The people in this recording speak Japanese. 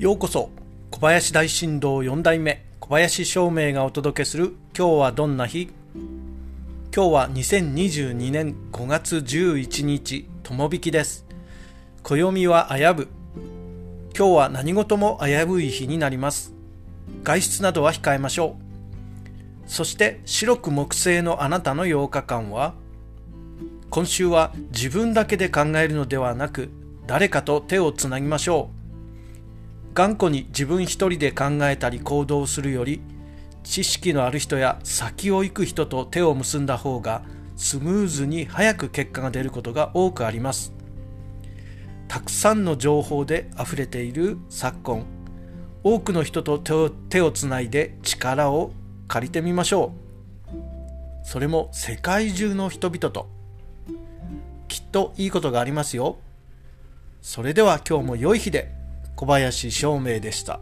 ようこそ小林大震動4代目小林照明がお届けする今日はどんな日？今日は2022年5月11日友引きです。暦は危ぶ。今日は何事も危ぶい日になります。外出などは控えましょう。そして白く木星のあなたの8日間は今週は自分だけで考えるのではなく誰かと手をつなぎましょう。頑固に自分一人で考えたり行動するより知識のある人や先を行く人と手を結んだ方がスムーズに早く結果が出ることが多くあります。たくさんの情報で溢れている昨今多くの人と手を手をつないで力を借りてみましょう。それも世界中の人々と。きっといいことがありますよ。それでは今日も良い日で。小林照明でした。